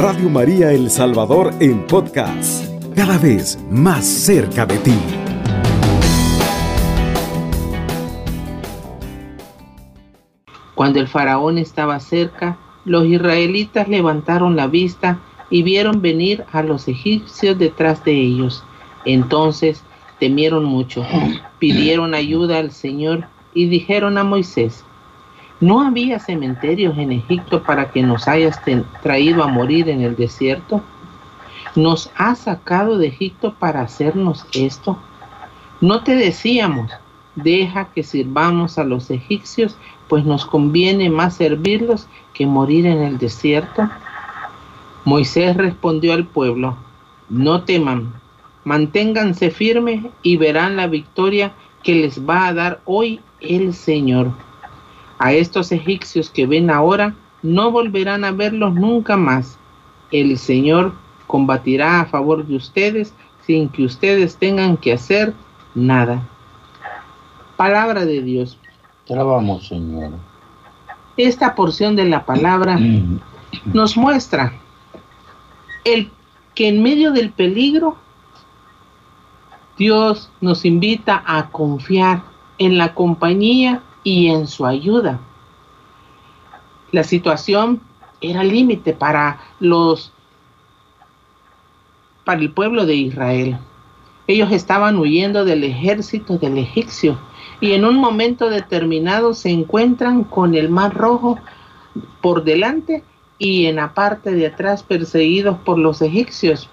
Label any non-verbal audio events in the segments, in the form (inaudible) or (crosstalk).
Radio María El Salvador en podcast, cada vez más cerca de ti. Cuando el faraón estaba cerca, los israelitas levantaron la vista y vieron venir a los egipcios detrás de ellos. Entonces temieron mucho, pidieron ayuda al Señor y dijeron a Moisés, ¿no había cementerios en Egipto para que nos hayas traído a morir en el desierto? ¿Nos has sacado de Egipto para hacernos esto? ¿No te decíamos, deja que sirvamos a los egipcios, pues nos conviene más servirlos que morir en el desierto? Moisés respondió al pueblo, no teman, manténganse firmes y verán la victoria que les va a dar hoy el Señor. A estos egipcios que ven ahora, no volverán a verlos nunca más. El Señor combatirá a favor de ustedes sin que ustedes tengan que hacer nada. Palabra de Dios. Te alabamos, Señor. Esta porción de la palabra (clears throat) nos muestra el que en medio del peligro Dios nos invita a confiar en la compañía y en su ayuda. La situación era límite para los para el pueblo de Israel. Ellos estaban huyendo del ejército del egipcio y en un momento determinado se encuentran con el mar rojo por delante y en la parte de atrás perseguidos por los egipcios.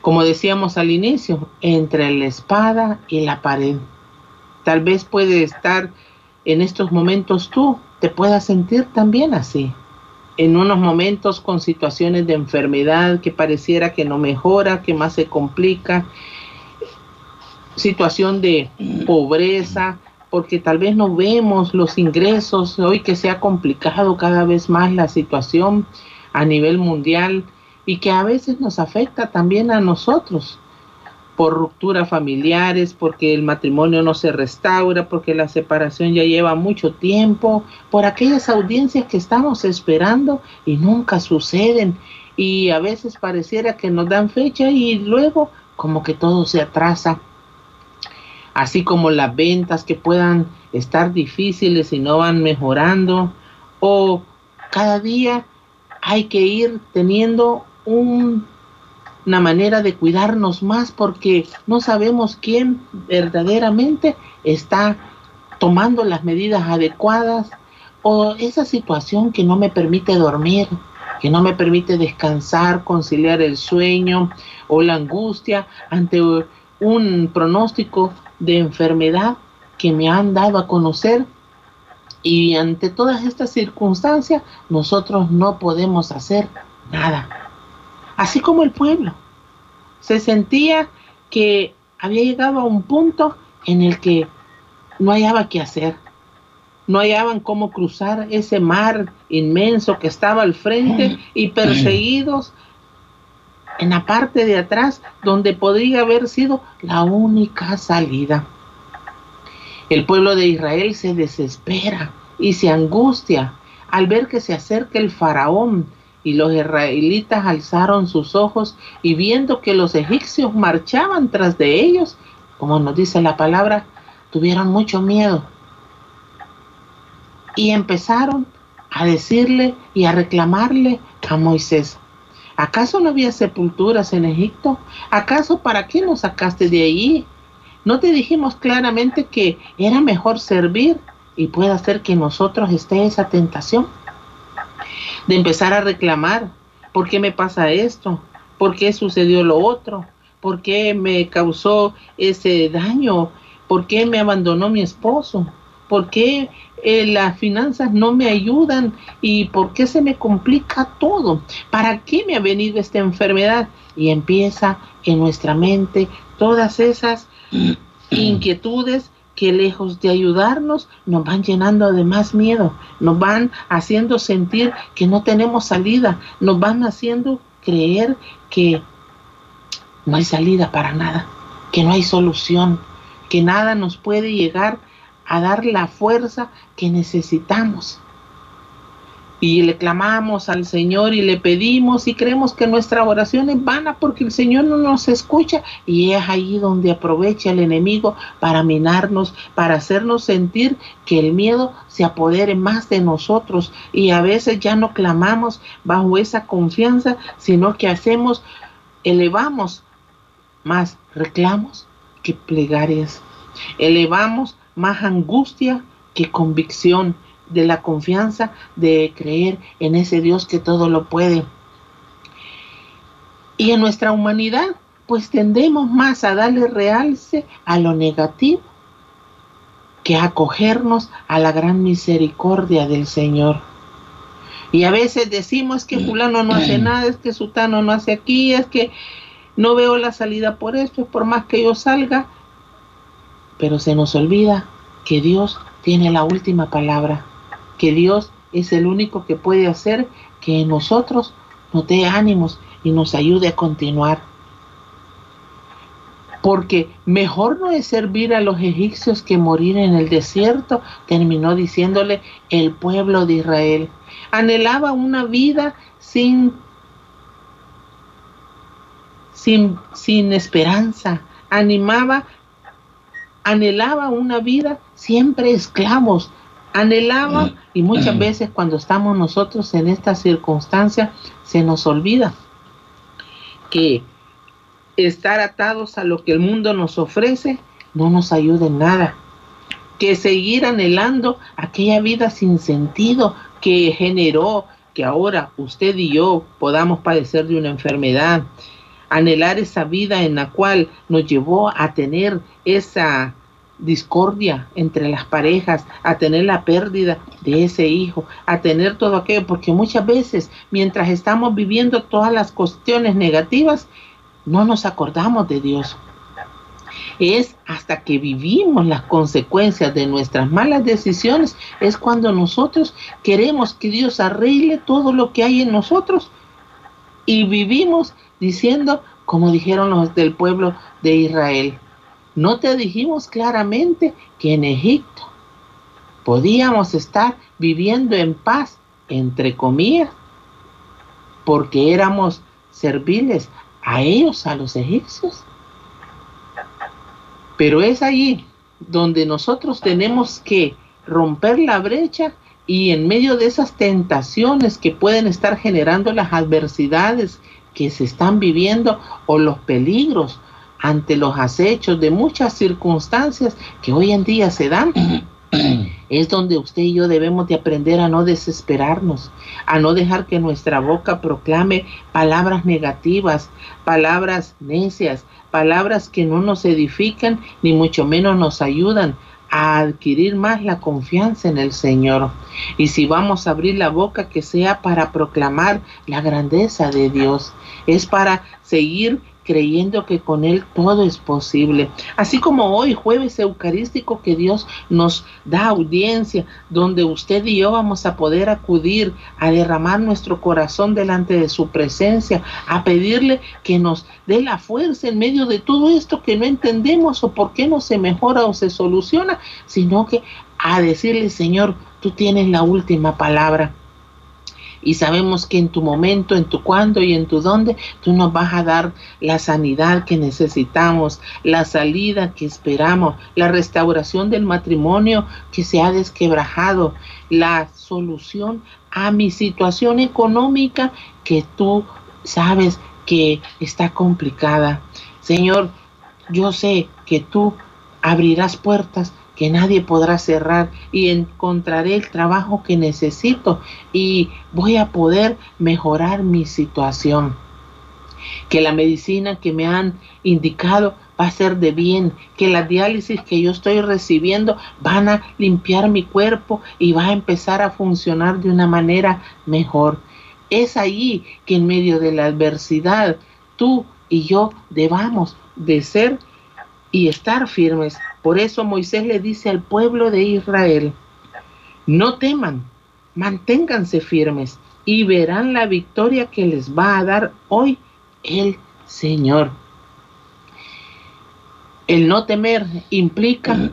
Como decíamos al inicio, entre la espada y la pared. Tal vez puede estar en estos momentos tú, te puedas sentir también así. En unos momentos con situaciones de enfermedad que pareciera que no mejora, que más se complica, situación de pobreza, porque tal vez no vemos los ingresos, hoy que se ha complicado cada vez más la situación a nivel mundial y que a veces nos afecta también a nosotros por rupturas familiares, porque el matrimonio no se restaura, porque la separación ya lleva mucho tiempo, por aquellas audiencias que estamos esperando y nunca suceden. Y a veces pareciera que nos dan fecha y luego como que todo se atrasa. Así como las ventas que puedan estar difíciles y no van mejorando, o cada día hay que ir teniendo una manera de cuidarnos más porque no sabemos quién verdaderamente está tomando las medidas adecuadas o esa situación que no me permite dormir, que no me permite descansar, conciliar el sueño o la angustia ante un pronóstico de enfermedad que me han dado a conocer y ante todas estas circunstancias nosotros no podemos hacer nada. Así como el pueblo se sentía que había llegado a un punto en el que no hallaba qué hacer. No hallaban cómo cruzar ese mar inmenso que estaba al frente y perseguidos en la parte de atrás donde podría haber sido la única salida. El pueblo de Israel se desespera y se angustia al ver que se acerca el faraón y los israelitas alzaron sus ojos y viendo que los egipcios marchaban tras de ellos, como nos dice la palabra, tuvieron mucho miedo y empezaron a decirle y a reclamarle a Moisés, ¿Acaso no había sepulturas en Egipto? ¿Acaso para qué nos sacaste de allí? ¿No te dijimos claramente que era mejor servir y puede hacer que nosotros esté esa tentación? De empezar a reclamar, ¿por qué me pasa esto? ¿Por qué sucedió lo otro? ¿Por qué me causó ese daño? ¿Por qué me abandonó mi esposo? ¿Por qué eh, las finanzas no me ayudan y por qué se me complica todo. ¿Para qué me ha venido esta enfermedad? Y empieza en nuestra mente todas esas (clears throat) inquietudes que lejos de ayudarnos nos van llenando de más miedo, nos van haciendo sentir que no tenemos salida, nos van haciendo creer que no hay salida para nada, que no hay solución, que nada nos puede llegar a dar la fuerza que necesitamos. Y le clamamos al Señor y le pedimos y creemos que nuestra oración es vana porque el Señor no nos escucha. Y es ahí donde aprovecha el enemigo para minarnos, para hacernos sentir que el miedo se apodere más de nosotros. Y a veces ya no clamamos bajo esa confianza, sino que hacemos, elevamos más reclamos que plegarias, elevamos más angustia que convicción de la confianza de creer en ese Dios que todo lo puede. Y en nuestra humanidad, pues tendemos más a darle realce a lo negativo que a acogernos a la gran misericordia del Señor. Y a veces decimos que fulano no hace nada, es que sutano no hace aquí, es que no veo la salida por esto, es por más que yo salga, pero se nos olvida que Dios tiene la última palabra que Dios es el único que puede hacer que nosotros nos dé ánimos y nos ayude a continuar. Porque mejor no es servir a los egipcios que morir en el desierto, terminó diciéndole el pueblo de Israel. Anhelaba una vida sin, sin, sin esperanza, animaba, anhelaba una vida siempre esclavos, anhelaba mm. Y muchas veces cuando estamos nosotros en esta circunstancia se nos olvida que estar atados a lo que el mundo nos ofrece no nos ayuda en nada. Que seguir anhelando aquella vida sin sentido que generó que ahora usted y yo podamos padecer de una enfermedad, anhelar esa vida en la cual nos llevó a tener esa discordia entre las parejas, a tener la pérdida de ese hijo, a tener todo aquello, porque muchas veces mientras estamos viviendo todas las cuestiones negativas, no nos acordamos de Dios. Es hasta que vivimos las consecuencias de nuestras malas decisiones, es cuando nosotros queremos que Dios arregle todo lo que hay en nosotros y vivimos diciendo, como dijeron los del pueblo de Israel, ¿No te dijimos claramente que en Egipto podíamos estar viviendo en paz, entre comillas, porque éramos serviles a ellos, a los egipcios? Pero es allí donde nosotros tenemos que romper la brecha y en medio de esas tentaciones que pueden estar generando las adversidades que se están viviendo o los peligros ante los acechos de muchas circunstancias que hoy en día se dan, (coughs) es donde usted y yo debemos de aprender a no desesperarnos, a no dejar que nuestra boca proclame palabras negativas, palabras necias, palabras que no nos edifican ni mucho menos nos ayudan a adquirir más la confianza en el Señor. Y si vamos a abrir la boca, que sea para proclamar la grandeza de Dios, es para seguir creyendo que con Él todo es posible. Así como hoy, jueves eucarístico, que Dios nos da audiencia, donde usted y yo vamos a poder acudir a derramar nuestro corazón delante de su presencia, a pedirle que nos dé la fuerza en medio de todo esto que no entendemos o por qué no se mejora o se soluciona, sino que a decirle, Señor, tú tienes la última palabra y sabemos que en tu momento, en tu cuándo y en tu dónde, tú nos vas a dar la sanidad que necesitamos, la salida que esperamos, la restauración del matrimonio que se ha desquebrajado, la solución a mi situación económica que tú sabes que está complicada. Señor, yo sé que tú abrirás puertas que nadie podrá cerrar y encontraré el trabajo que necesito y voy a poder mejorar mi situación. Que la medicina que me han indicado va a ser de bien, que la diálisis que yo estoy recibiendo van a limpiar mi cuerpo y va a empezar a funcionar de una manera mejor. Es allí que en medio de la adversidad tú y yo debamos de ser y estar firmes por eso Moisés le dice al pueblo de Israel, no teman, manténganse firmes y verán la victoria que les va a dar hoy el Señor. El no temer implica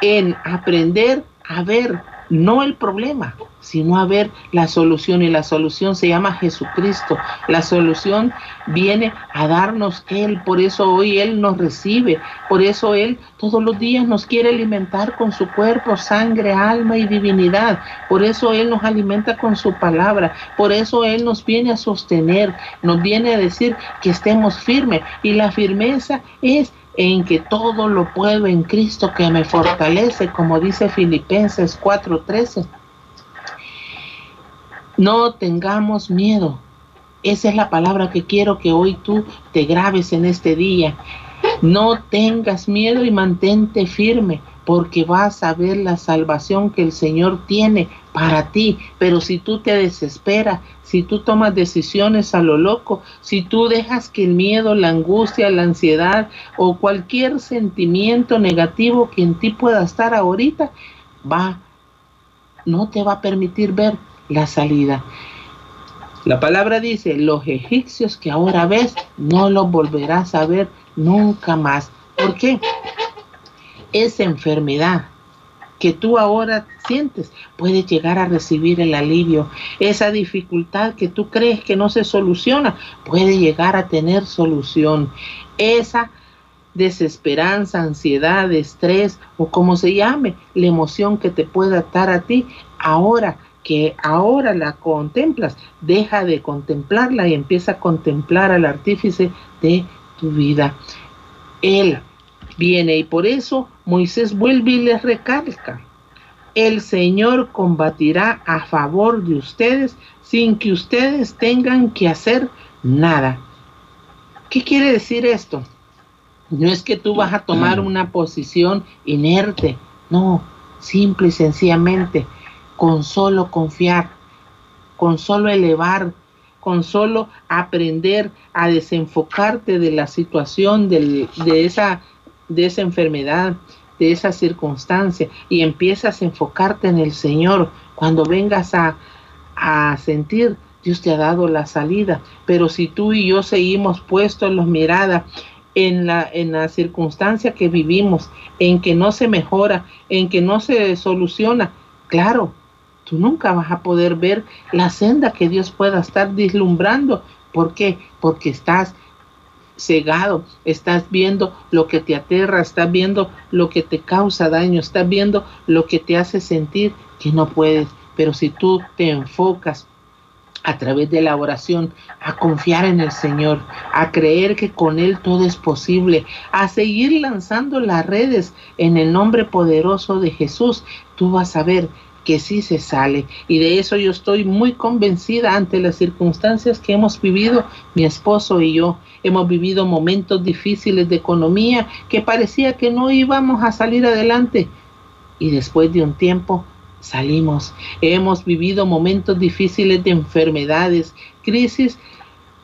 en aprender a ver no el problema, sino a ver la solución y la solución se llama Jesucristo. La solución viene a darnos Él, por eso hoy Él nos recibe, por eso Él todos los días nos quiere alimentar con su cuerpo, sangre, alma y divinidad. Por eso Él nos alimenta con su palabra, por eso Él nos viene a sostener, nos viene a decir que estemos firmes y la firmeza es en que todo lo puedo en Cristo que me fortalece, como dice Filipenses 4:13. No tengamos miedo. Esa es la palabra que quiero que hoy tú te grabes en este día. No tengas miedo y mantente firme, porque vas a ver la salvación que el Señor tiene para ti. Pero si tú te desesperas, si tú tomas decisiones a lo loco, si tú dejas que el miedo, la angustia, la ansiedad o cualquier sentimiento negativo que en ti pueda estar ahorita, va, no te va a permitir ver la salida. La palabra dice, los egipcios que ahora ves, no los volverás a ver nunca más. ¿Por qué? esa enfermedad que tú ahora sientes, puedes llegar a recibir el alivio. Esa dificultad que tú crees que no se soluciona, puede llegar a tener solución. Esa desesperanza, ansiedad, estrés o como se llame, la emoción que te pueda dar a ti, ahora que ahora la contemplas, deja de contemplarla y empieza a contemplar al artífice de tu vida. Él viene y por eso Moisés vuelve y les recalca, el Señor combatirá a favor de ustedes sin que ustedes tengan que hacer nada. ¿Qué quiere decir esto? No es que tú vas a tomar (clears throat) una posición inerte, no, simple y sencillamente, con solo confiar, con solo elevar, con solo aprender a desenfocarte de la situación, de esa de esa enfermedad, de esa circunstancia y empiezas a enfocarte en el Señor, cuando vengas a, a sentir, Dios te ha dado la salida. Pero si tú y yo seguimos puestos los miradas en la, en la circunstancia que vivimos, en que no se mejora, en que no se soluciona, claro, tú nunca vas a poder ver la senda que Dios pueda estar vislumbrando. ¿Por qué? Porque estás cegado, estás viendo lo que te aterra, estás viendo lo que te causa daño, estás viendo lo que te hace sentir que no puedes. Pero si tú te enfocas a través de la oración, a confiar en el Señor, a creer que con Él todo es posible, a seguir lanzando las redes en el nombre poderoso de Jesús, tú vas a ver que sí se sale. Y de eso yo estoy muy convencida ante las circunstancias que hemos vivido mi esposo y yo. Hemos vivido momentos difíciles de economía que parecía que no íbamos a salir adelante. Y después de un tiempo salimos. Hemos vivido momentos difíciles de enfermedades, crisis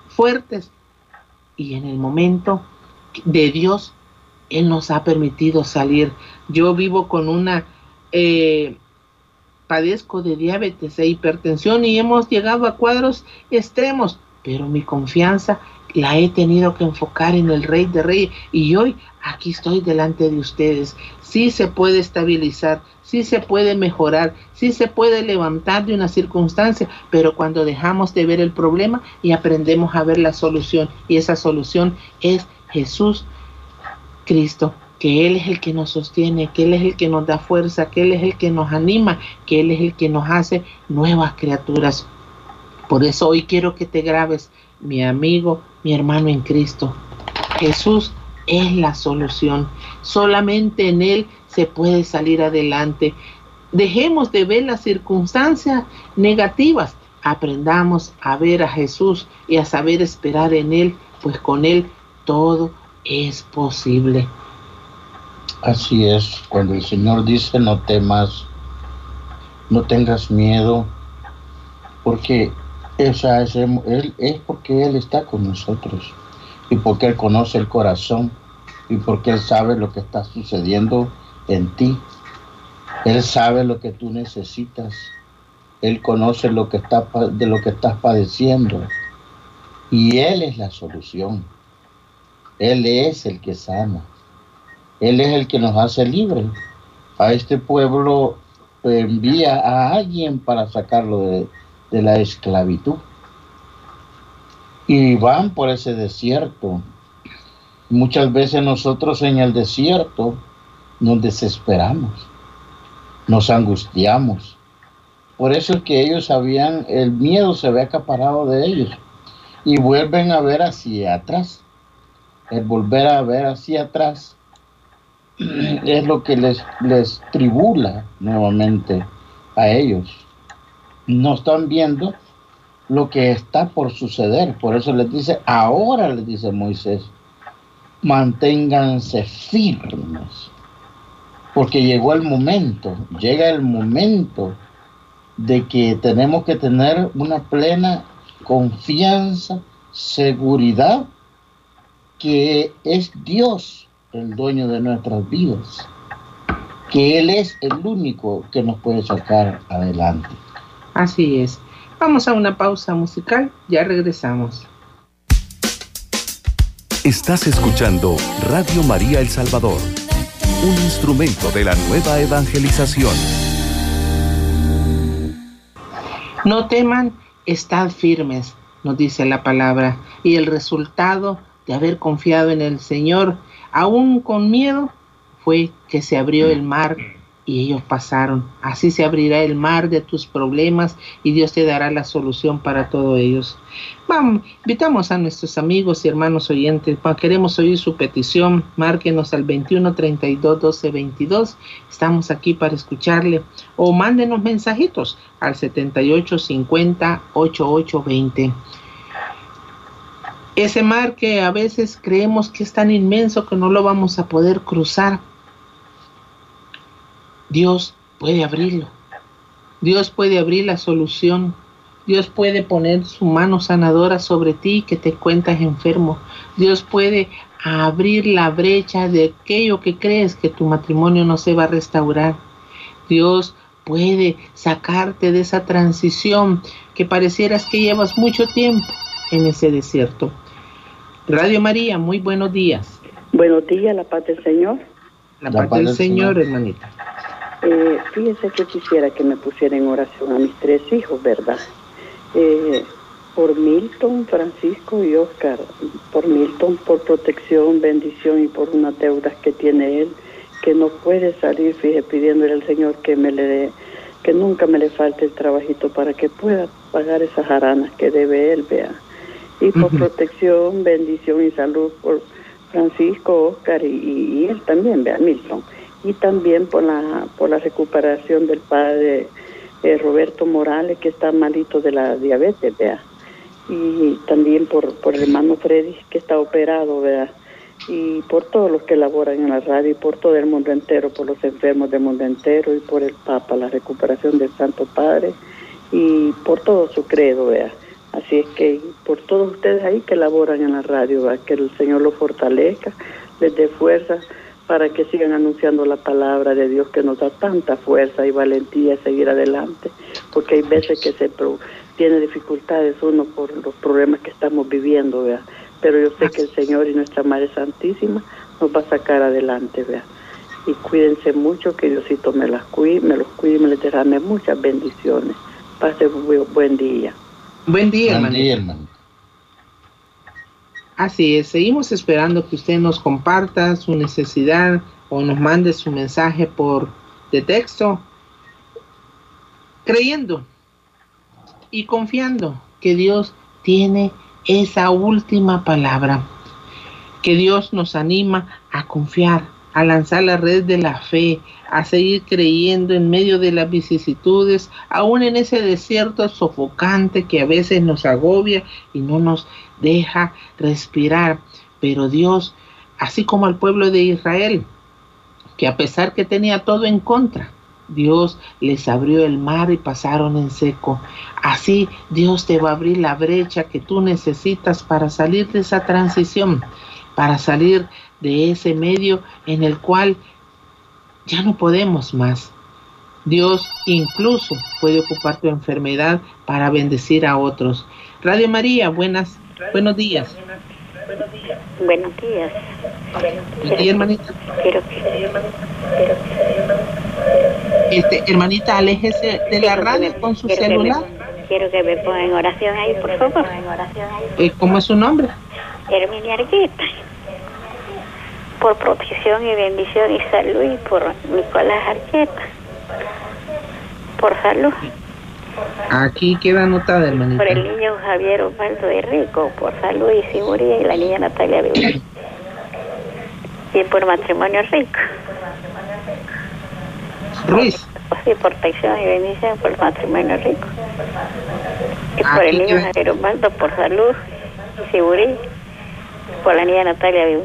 fuertes. Y en el momento de Dios, Él nos ha permitido salir. Yo vivo con una eh, padezco de diabetes e hipertensión y hemos llegado a cuadros extremos, pero mi confianza la he tenido que enfocar en el Rey de Reyes y hoy aquí estoy delante de ustedes. Sí se puede estabilizar, sí se puede mejorar, sí se puede levantar de una circunstancia, pero cuando dejamos de ver el problema y aprendemos a ver la solución y esa solución es Jesús Cristo que Él es el que nos sostiene, que Él es el que nos da fuerza, que Él es el que nos anima, que Él es el que nos hace nuevas criaturas. Por eso hoy quiero que te grabes, mi amigo, mi hermano en Cristo. Jesús es la solución. Solamente en Él se puede salir adelante. Dejemos de ver las circunstancias negativas. Aprendamos a ver a Jesús y a saber esperar en Él, pues con Él todo es posible. Así es, cuando el Señor dice no temas, no tengas miedo, porque esa es, él, es porque Él está con nosotros y porque Él conoce el corazón y porque Él sabe lo que está sucediendo en ti. Él sabe lo que tú necesitas. Él conoce lo que está, de lo que estás padeciendo. Y Él es la solución. Él es el que sana. Él es el que nos hace libres. A este pueblo envía a alguien para sacarlo de, de la esclavitud. Y van por ese desierto. Muchas veces nosotros en el desierto nos desesperamos, nos angustiamos. Por eso es que ellos sabían, el miedo se ve acaparado de ellos y vuelven a ver hacia atrás. El volver a ver hacia atrás (clears throat) es lo que les, les tribula nuevamente a ellos. No están viendo lo que está por suceder. Por eso les dice, ahora les dice Moisés, manténganse firmes. Porque llegó el momento, llega el momento de que tenemos que tener una plena confianza, seguridad, que es Dios el dueño de nuestras vidas, que Él es el único que nos puede sacar adelante. Así es. Vamos a una pausa musical, ya regresamos. Estás escuchando Radio María El Salvador, un instrumento de la nueva evangelización. No teman, estad firmes, nos dice la palabra, y el resultado de haber confiado en el Señor, aún con miedo, fue que se abrió el mar y ellos pasaron. Así se abrirá el mar de tus problemas y Dios te dará la solución para todos ellos. Vamos, invitamos a nuestros amigos y hermanos oyentes, queremos oír su petición, márquenos al 21 32 12 22. Estamos aquí para escucharle o mándenos mensajitos al 78 50 88 20. Ese mar que a veces creemos que es tan inmenso que no lo vamos a poder cruzar Dios puede abrirlo. Dios puede abrir la solución. Dios puede poner su mano sanadora sobre ti que te cuentas enfermo. Dios puede abrir la brecha de aquello que crees que tu matrimonio no se va a restaurar. Dios puede sacarte de esa transición que parecieras que llevas mucho tiempo en ese desierto. Radio María, muy buenos días. Buenos días, la paz del Señor. La, paz, del, Señor, hermanita. Eh, fíjese que quisiera que me pusiera en oración a mis tres hijos, ¿verdad? Eh, por Milton, Francisco y Oscar. Por Milton, por protección, bendición y por unas deudas que tiene él, que no puede salir, fíjese, pidiéndole al Señor que me le dé, que nunca me le falte el trabajito para que pueda pagar esas aranas que debe él, vea. Y por protección, bendición y salud por Francisco, Oscar y, y él también, vea, Milton y también por la, por la recuperación del padre eh, Roberto Morales, que está malito de la diabetes, vea. Y también por, por el hermano Freddy, que está operado, vea. Y por todos los que laboran en la radio y por todo el mundo entero, por los enfermos del mundo entero y por el Papa, la recuperación del Santo Padre y por todo su credo, vea. Así es que por todos ustedes ahí que laboran en la radio, que el Señor los fortalezca, les dé fuerza para que sigan anunciando la palabra de Dios que nos da tanta fuerza y valentía a seguir adelante, porque hay veces que se tiene dificultades uno por los problemas que estamos viviendo, ¿vea? pero yo sé que el Señor y nuestra Madre Santísima nos va a sacar adelante, vea. Y cuídense mucho, que Diosito me las cuide, me los cuide y me les derrame muchas bendiciones. Pase buen día. Buen día, buen día hermano. Así es, seguimos esperando que usted nos comparta su necesidad o nos mande su mensaje por de texto, creyendo y confiando que Dios tiene esa última palabra, que Dios nos anima a confiar, a lanzar la red de la fe, a seguir creyendo en medio de las vicisitudes, aún en ese desierto sofocante que a veces nos agobia y no nos deja respirar. Pero Dios, así como al pueblo de Israel, que a pesar que tenía todo en contra, Dios les abrió el mar y pasaron en seco. Así Dios te va a abrir la brecha que tú necesitas para salir de esa transición, para salir de ese medio en el cual ya no podemos más. Dios incluso puede ocupar tu enfermedad para bendecir a otros. Radio María, buenas Buenos días. Buenos días. Buenos días. Buenos días, hermanita. Quiero que... Este, hermanita, aléjese de la radio con su celular. quiero que me ponga en oración ahí, por favor. Eh, ¿Cómo es su nombre? Herminia Argueta. Por protección y bendición y salud y por Nicolás Arqueta. Por salud. Aquí queda anotada, hermanita. Por el niño Javier Osvaldo de Rico, por salud y seguridad, y la niña Natalia de Y por matrimonio rico. Ruiz. Sí, protección y bendición por matrimonio rico. Y por el niño Javier Osvaldo, por salud y seguridad. Por la niña Natalia de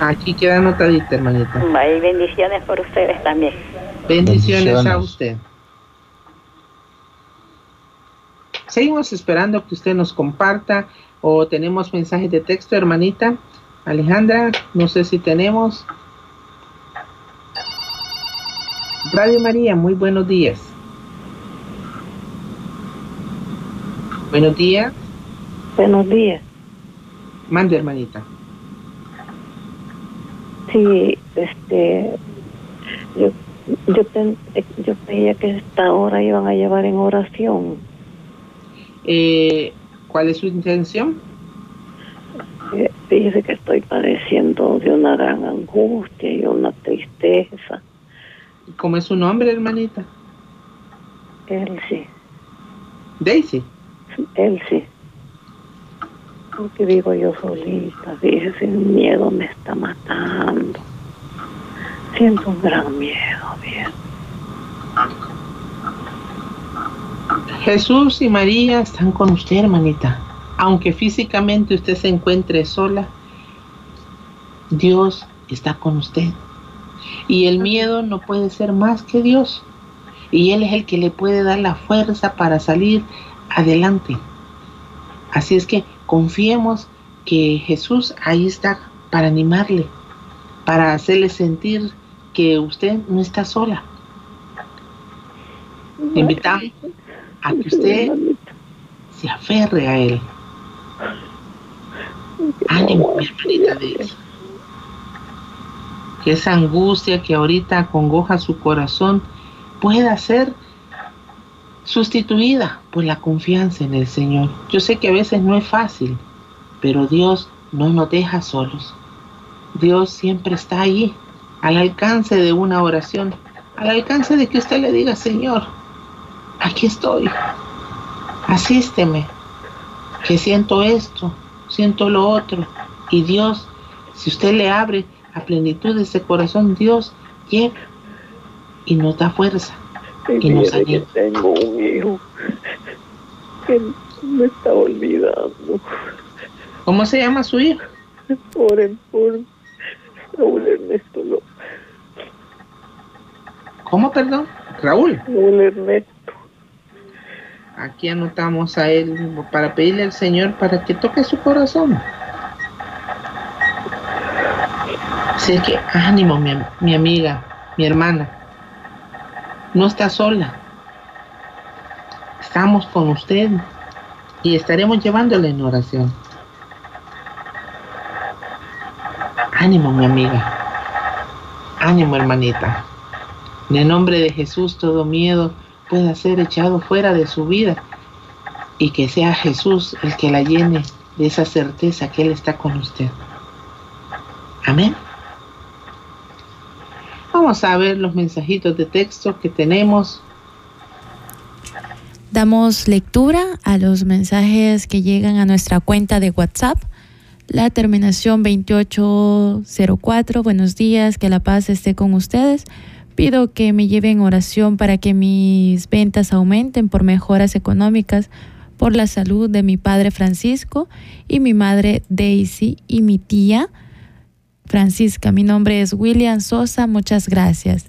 Aquí queda anotadita, hermanita. Y bendiciones por ustedes también. Bendiciones, a usted. Seguimos esperando que usted nos comparta o tenemos mensajes de texto, hermanita. Alejandra, no sé si tenemos. Radio María, muy buenos días. Buenos días. Buenos días. Mande, hermanita. Sí, este, yo yo, yo creía que esta hora iban a llevar en oración. Eh, ¿Cuál es su intención? Eh, dice que estoy padeciendo de una gran angustia y una tristeza. ¿Cómo es su nombre, hermanita? Elsie. ¿Daisy? Elsie. Porque digo yo solita, sin miedo me está matando. Siento un gran miedo, bien. Jesús y María están con usted, hermanita. Aunque físicamente usted se encuentre sola, Dios está con usted. Y el miedo no puede ser más que Dios. Y Él es el que le puede dar la fuerza para salir adelante. Así es que confiemos que Jesús ahí está para animarle, para hacerle sentir que usted no está sola. Invitamos a que usted se aferre a él. Ánimo, mi hermanita de eso. Que esa angustia que ahorita acongoja su corazón pueda ser sustituida por la confianza en el Señor. Yo sé que a veces no es fácil, pero Dios no nos deja solos. Dios siempre está ahí al alcance de una oración, al alcance de que usted le diga, Señor, aquí estoy, asísteme, que siento esto, siento lo otro, y Dios, si usted le abre a plenitud ese corazón, Dios llega y nos da fuerza nos anima. tengo un hijo que me está olvidando. ¿Cómo se llama su hijo? Oren por Raúl Ernesto López. ¿Cómo, perdón? Raúl. Raúl Ernesto. Aquí anotamos a él para pedirle al Señor para que toque su corazón. Así que ánimo, mi, mi amiga, mi hermana. No está sola. Estamos con usted y estaremos llevándole en oración. Ánimo, mi amiga. Ánimo, hermanita. En el nombre de Jesús, todo miedo pueda ser echado fuera de su vida y que sea Jesús el que la llene de esa certeza que Él está con usted. Amén. Vamos a ver los mensajitos de texto que tenemos. Damos lectura a los mensajes que llegan a nuestra cuenta de WhatsApp la terminación 2804. Buenos días, que la paz esté con ustedes. Pido que me lleven oración para que mis ventas aumenten por mejoras económicas, por la salud de mi padre Francisco y mi madre Daisy y mi tía Francisca. Mi nombre es William Sosa. Muchas gracias.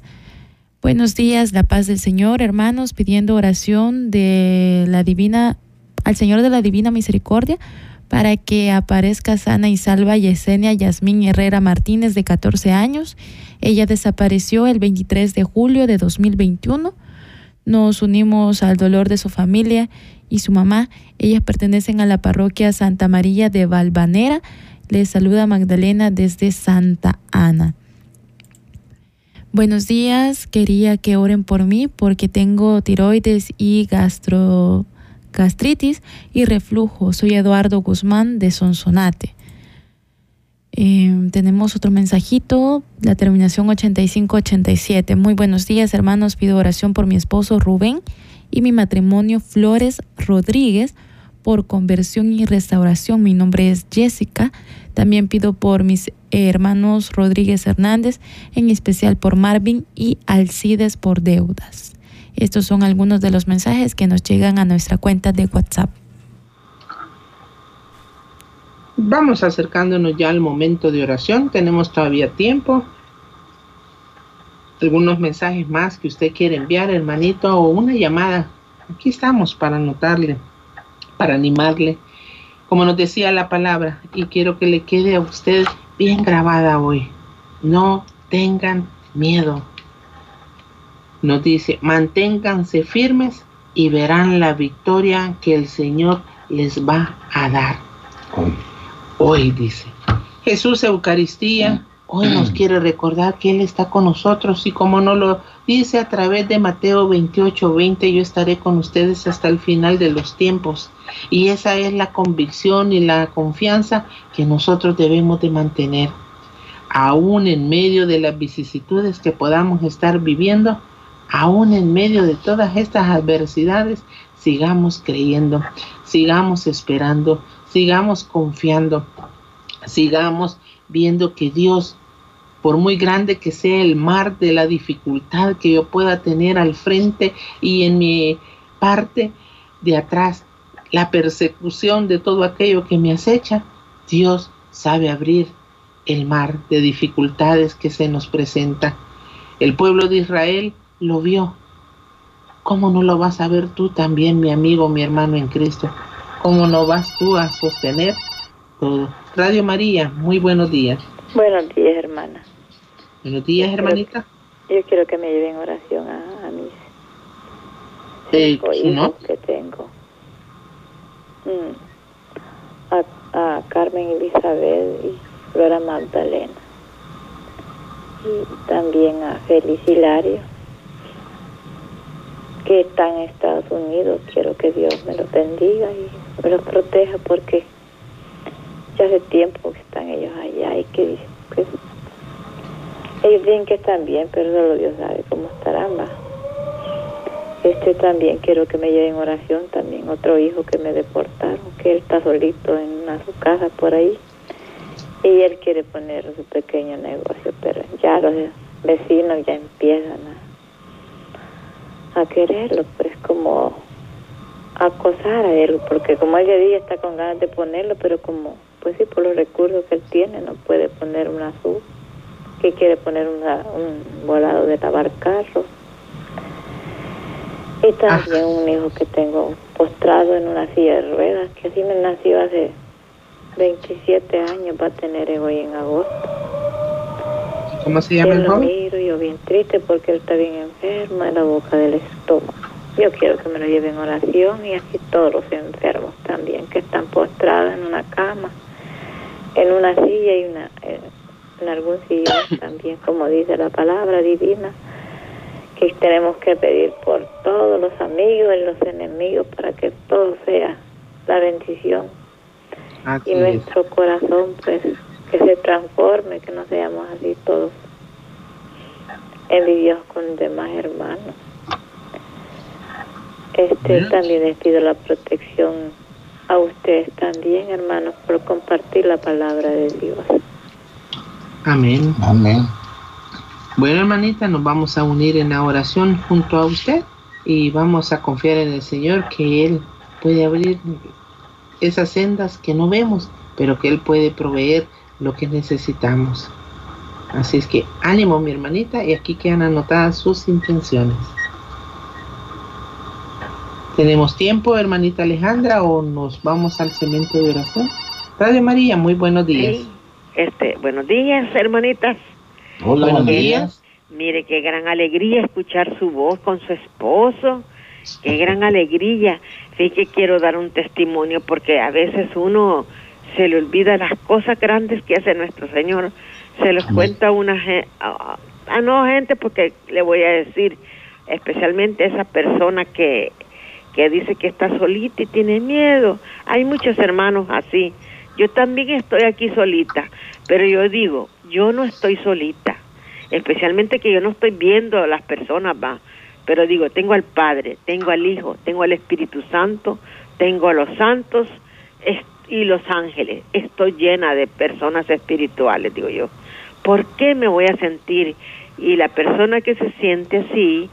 Buenos días, la paz del Señor, hermanos, pidiendo oración de la divina al Señor de la divina misericordia para que aparezca sana y salva Yesenia Yasmín Herrera Martínez, de 14 años. Ella desapareció el 23 de julio de 2021. Nos unimos al dolor de su familia y su mamá. Ellas pertenecen a la parroquia Santa María de Valvanera. Les saluda Magdalena desde Santa Ana. Buenos días, quería que oren por mí porque tengo tiroides y gastro, gastritis y reflujo. Soy Eduardo Guzmán de Sonsonate. Em, tenemos otro mensajito, la terminación 8587. Muy buenos días, hermanos. Pido oración por mi esposo Rubén y mi matrimonio Flores Rodríguez por conversión y restauración. Mi nombre es Jessica. También pido por mis hermanos Rodríguez Hernández, en especial por Marvin y Alcides por deudas. Estos son algunos de los mensajes que nos llegan a nuestra cuenta de WhatsApp. Vamos acercándonos ya al momento de oración. Tenemos todavía tiempo. Algunos mensajes más que usted quiere enviar, hermanito, o una llamada. Aquí estamos para anotarle, para animarle. Como nos decía la palabra, y quiero que le quede a usted bien grabada hoy. No tengan miedo. Nos dice, manténganse firmes y verán la victoria que el Señor les va a dar hoy, dice. Jesús Eucaristía hoy nos (clears throat) quiere recordar que Él está con nosotros y como nos lo dice a través de Mateo 28, 20, yo estaré con ustedes hasta el final de los tiempos. Y esa es la convicción y la confianza que nosotros debemos de mantener. Aún en medio de las vicisitudes que podamos estar viviendo, aún en medio de todas estas adversidades, sigamos creyendo, sigamos esperando, sigamos confiando, sigamos viendo que Dios, por muy grande que sea el mar de la dificultad que yo pueda tener al frente y en mi parte de atrás, la persecución de todo aquello que me acecha, Dios sabe abrir el mar de dificultades que se nos presenta. El pueblo de Israel lo vio. ¿Cómo no lo vas a ver tú también, mi amigo, mi hermano en Cristo? ¿Cómo no vas tú a sostener todo? Radio María, muy buenos días. Buenos días, hermana. Buenos días, hermanita. yo quiero que me lleven oración a, a mis eh, ¿no? que tengo. Mm. A, a, Carmen Elizabeth y Flora Magdalena. Y también a Feliz Hilario que está en Estados Unidos. Quiero que Dios me lo bendiga y me los proteja porque ya hace tiempo que están ellos allá y que, ellos dicen que están bien, pero solo Dios sabe cómo estarán más. Este también quiero que me lleven oración, también otro hijo que me deportaron, que él está solito en una su casa por ahí y él quiere poner su pequeño negocio, pero ya los vecinos ya empiezan a, a quererlo, pues como acosar a él, porque como él ya está con ganas de ponerlo, pero como, pues sí, por los recursos que él tiene, no puede poner una sub, que quiere poner una, un volado de lavar carros. Y también un hijo que tengo postrado en una silla de ruedas, que así me nació hace 27 años, va a tener hoy en agosto. ¿Cómo se llama el joven? miro yo bien triste porque él está bien enfermo en la boca del estómago. Yo quiero que me lo lleven en oración y así todos los enfermos también que están postrados en una cama, en una silla y una, en, algún sillón (coughs) también, como dice la palabra divina, que tenemos que pedir por todos los amigos y los enemigos para que todo sea la bendición. Y nuestro corazón pues que se transforme, que no seamos así todos envidiosos con demás hermanos. Este, también les pido la protección a ustedes también, hermanos, por compartir la palabra de Dios. Amén. Amén. Bueno, hermanita, nos vamos a unir en la oración junto a usted y vamos a confiar en el Señor que Él puede abrir esas sendas que no vemos, pero que Él puede proveer lo que necesitamos. Así es que ánimo, mi hermanita, y aquí quedan anotadas sus intenciones. ¿Tenemos tiempo, hermanita Alejandra, o nos vamos al cemento de oración? Radio María, muy buenos días. este, buenos días, hermanitas. Hola, buenos días. Mire, qué gran alegría escuchar su voz con su esposo. Qué gran alegría. Sí que quiero dar un testimonio porque a veces uno se le olvida las cosas grandes que hace nuestro Señor. Se los cuenta una, Ah, no, gente, porque le voy a decir, especialmente esa persona que, que dice que está solita y tiene miedo. Hay muchos hermanos así. Yo también estoy aquí solita, pero yo digo, yo no estoy solita, especialmente que yo no estoy viendo a las personas, va, pero digo, tengo al Padre, tengo al Hijo, tengo al Espíritu Santo, tengo a los santos y los ángeles, estoy llena de personas espirituales, digo yo. ¿Por qué me voy a sentir? Y la persona que se siente así,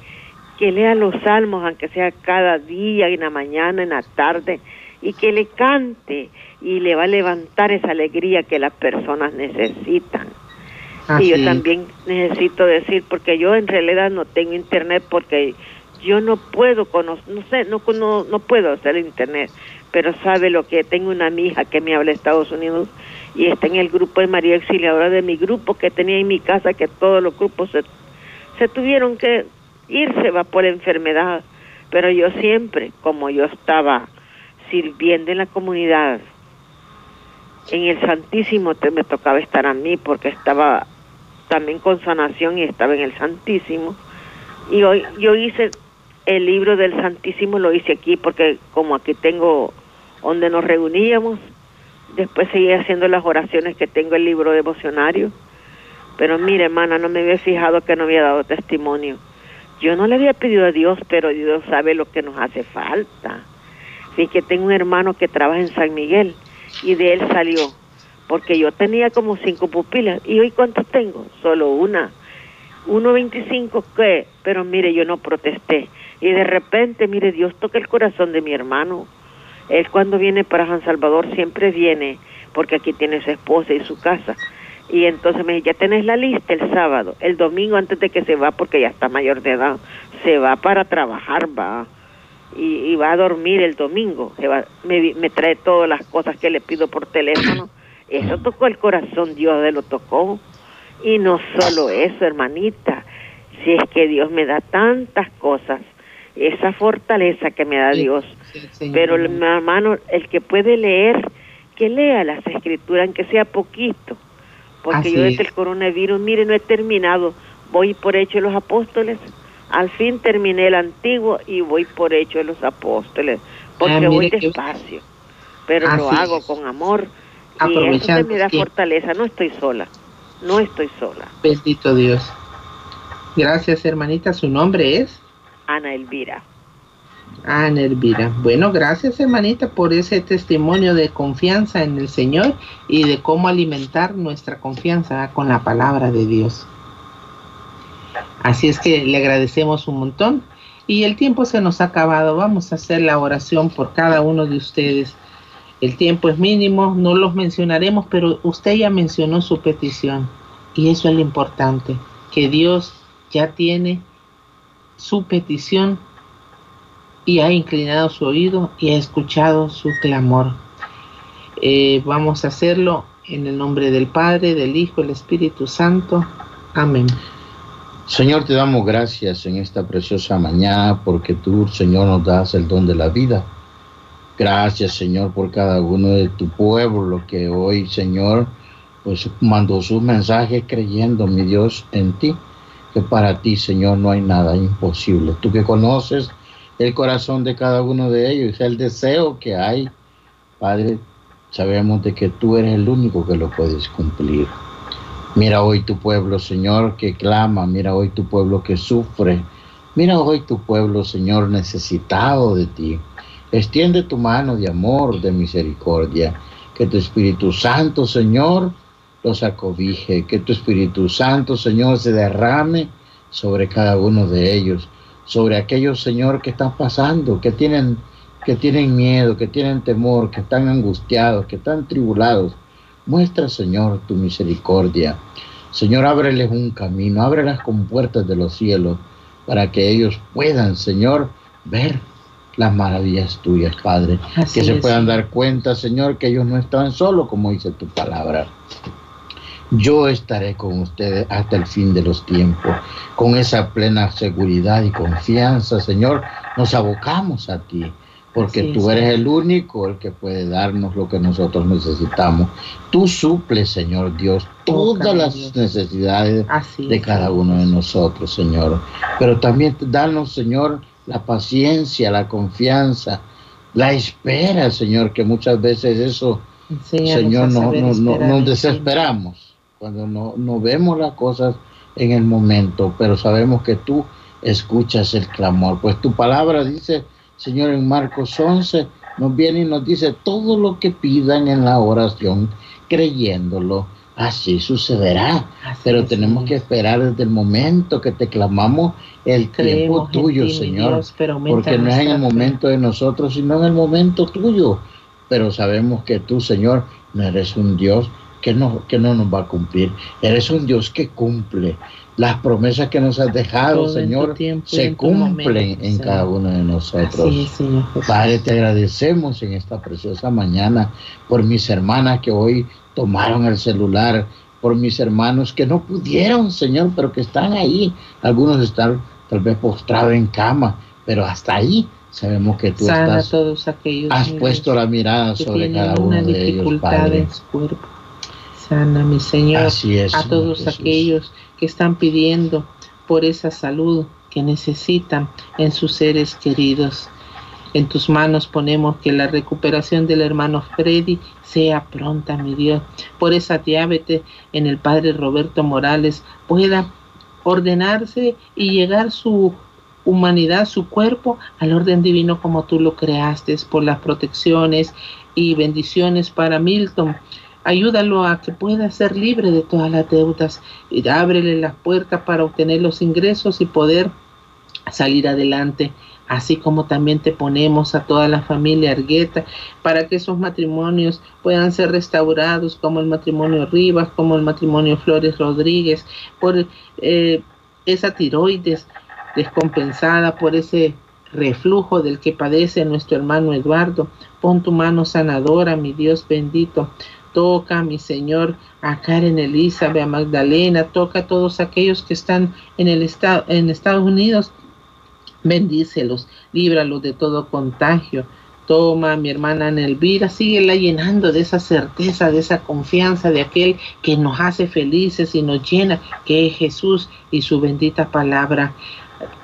que lea los salmos, aunque sea cada día, en la mañana, en la tarde, y que le cante y le va a levantar esa alegría que las personas necesitan. y yo también necesito decir, porque yo en realidad no tengo internet, porque yo no puedo conocer, no sé, no, no, no puedo hacer internet, pero sabe lo que tengo una hija que me habla de Estados Unidos y está en el grupo de María Auxiliadora de mi grupo que tenía en mi casa, que todos los grupos se, se tuvieron que irse, va por enfermedad, pero yo siempre, como yo estaba sirviendo en la comunidad, en el Santísimo me tocaba estar a mí porque estaba también con sanación y estaba en el Santísimo. Y hoy yo hice el libro del Santísimo, lo hice aquí porque como aquí tengo donde nos reuníamos, después seguí haciendo las oraciones que tengo el libro devocionario. Pero mire, hermana, no me había fijado que no había dado testimonio. Yo no le había pedido a Dios, pero Dios sabe lo que nos hace falta. Así que tengo un hermano que trabaja en San Miguel y de él salió, porque yo tenía como cinco pupilas y hoy cuántas tengo, solo una, 1.25 ¿qué? pero mire yo no protesté y de repente mire Dios toca el corazón de mi hermano, él cuando viene para San Salvador siempre viene porque aquí tiene su esposa y su casa y entonces me dice, ya tenés la lista el sábado, el domingo antes de que se va porque ya está mayor de edad, se va para trabajar, va y, va a dormir el domingo. me, trae todas las cosas que le pido por teléfono. Eso tocó el corazón, Dios de lo tocó. Y no solo eso, hermanita, si es que Dios me da tantas cosas, esa fortaleza que me da Dios. Pero hermano, el que puede leer, que lea las escrituras, aunque sea poquito. Porque yo desde el coronavirus, mire, no he terminado. Voy por hecho los apóstoles al fin terminé el antiguo y voy por hecho de los apóstoles, porque ah, voy despacio, pero lo hago con amor y eso me da fortaleza, no estoy sola, no estoy sola. Bendito Dios. Gracias hermanita, su nombre es Ana Elvira. Ana Elvira. Bueno, gracias hermanita por ese testimonio de confianza en el Señor y de cómo alimentar nuestra confianza con la palabra de Dios. Así es que le agradecemos un montón. Y el tiempo se nos ha acabado. Vamos a hacer la oración por cada uno de ustedes. El tiempo es mínimo, no los mencionaremos, pero usted ya mencionó su petición. Y eso es lo importante, que Dios ya tiene su petición y ha inclinado su oído y ha escuchado su clamor. Eh, vamos a hacerlo en el nombre del Padre, del Hijo, del Espíritu Santo. Amén. Señor, te damos gracias en esta preciosa mañana porque tú, Señor, nos das el don de la vida. Gracias, Señor, por cada uno de tu pueblo que hoy, Señor, pues mandó sus mensajes creyendo, mi Dios, en ti, que para ti, Señor, no hay nada imposible. Tú que conoces el corazón de cada uno de ellos, el deseo que hay, Padre, sabemos de que tú eres el único que lo puedes cumplir. Mira hoy tu pueblo, Señor, que clama. Mira hoy tu pueblo que sufre. Mira hoy tu pueblo, Señor, necesitado de ti. Extiende tu mano de amor, de misericordia. Que tu Espíritu Santo, Señor, los acobije. Que tu Espíritu Santo, Señor, se derrame sobre cada uno de ellos. Sobre aquellos, Señor, que están pasando, que tienen, que tienen miedo, que tienen temor, que están angustiados, que están tribulados Muestra, Señor, tu misericordia. Señor, ábreles un camino, abre las compuertas de los cielos para que ellos puedan, Señor, ver las maravillas tuyas, Padre. que se puedan dar cuenta, Señor, que ellos no están solos, como dice tu palabra. Yo estaré con ustedes hasta el fin de los tiempos. Con esa plena seguridad y confianza, Señor, nos abocamos a ti porque tú eres el único el que puede darnos lo que nosotros necesitamos. Tú suples, Señor Dios, todas las necesidades de cada uno de nosotros, Señor. Pero también danos, Señor, la paciencia, la confianza, la espera, Señor, que muchas veces eso, Señor, no, nos desesperamos cuando no, no vemos las cosas en el momento, pero sabemos que tú escuchas el clamor. Pues tu palabra dice, Señor, en Marcos 11, nos viene y nos dice todo lo que pidan en la oración, creyéndolo. Así sucederá, pero tenemos que esperar desde el momento que te clamamos el tiempo tuyo, Señor, porque no es en el momento de nosotros, sino en el momento tuyo. Pero sabemos que tú, Señor, no eres un Dios que no, que no nos va a cumplir, eres un Dios que cumple las promesas que nos has dejado, Señor, se cumplen en cada uno de nosotros. Padre, te agradecemos en esta preciosa mañana por mis hermanas que hoy tomaron el celular, por mis hermanos que no pudieron, Señor, pero que están ahí. Algunos están tal vez postrados en cama, pero hasta ahí sabemos que tú estás, todos aquellos, has puesto la mirada sobre cada uno de ellos, Padre. Sana, mi Señor, a todos aquellos que están pidiendo por esa salud que necesitan en sus seres queridos. En tus manos ponemos que la recuperación del hermano Freddy sea pronta, mi Dios. Por esa diabetes en el Padre Roberto Morales pueda ordenarse y llegar su humanidad, su cuerpo, al orden divino como tú lo creaste, por las protecciones y bendiciones para Milton Ayúdalo a que pueda ser libre de todas las deudas y ábrele las puertas para obtener los ingresos y poder salir adelante. Así como también te ponemos a toda la familia Argueta para que esos matrimonios puedan ser restaurados, como el matrimonio Rivas, como el matrimonio Flores Rodríguez, por eh, esa tiroides descompensada, por ese reflujo del que padece nuestro hermano Eduardo. Pon tu mano sanadora, mi Dios bendito, Toca, mi Señor, a Karen Elizabeth, a Magdalena, toca a todos aquellos que están en, el estado, en Estados Unidos. Bendícelos, líbralos de todo contagio. Toma, mi hermana Elvira, síguela llenando de esa certeza, de esa confianza de aquel que nos hace felices y nos llena, que es Jesús y su bendita palabra.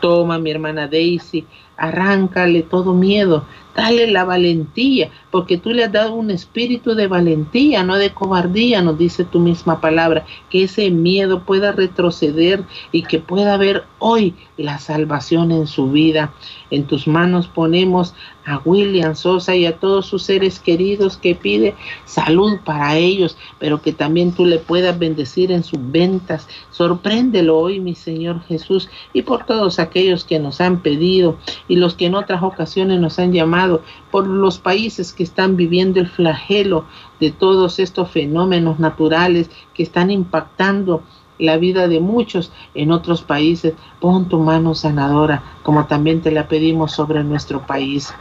Toma, mi hermana Daisy, arráncale todo miedo, dale la valentía, porque tú le has dado un espíritu de valentía, no de cobardía, nos dice tu misma palabra, que ese miedo pueda retroceder y que pueda haber hoy la salvación en su vida. En tus manos ponemos a William Sosa y a todos sus seres queridos que pide salud para ellos, pero que también tú le puedas bendecir en sus ventas. Sorpréndelo hoy, mi Señor Jesús, y por todos aquellos que nos han pedido y los que en otras ocasiones nos han llamado, por los países que están viviendo el flagelo de todos estos fenómenos naturales que están impactando la vida de muchos en otros países. Pon tu mano sanadora, como también te la pedimos sobre nuestro país.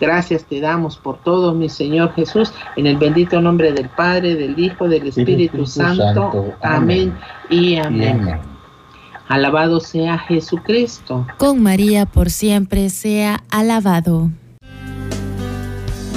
Gracias te damos por todo, mi Señor Jesús, en el bendito nombre del Padre, del Hijo, del Espíritu, Santo. Amén, y amén. Alabado sea Jesucristo. Con María por siempre sea alabado.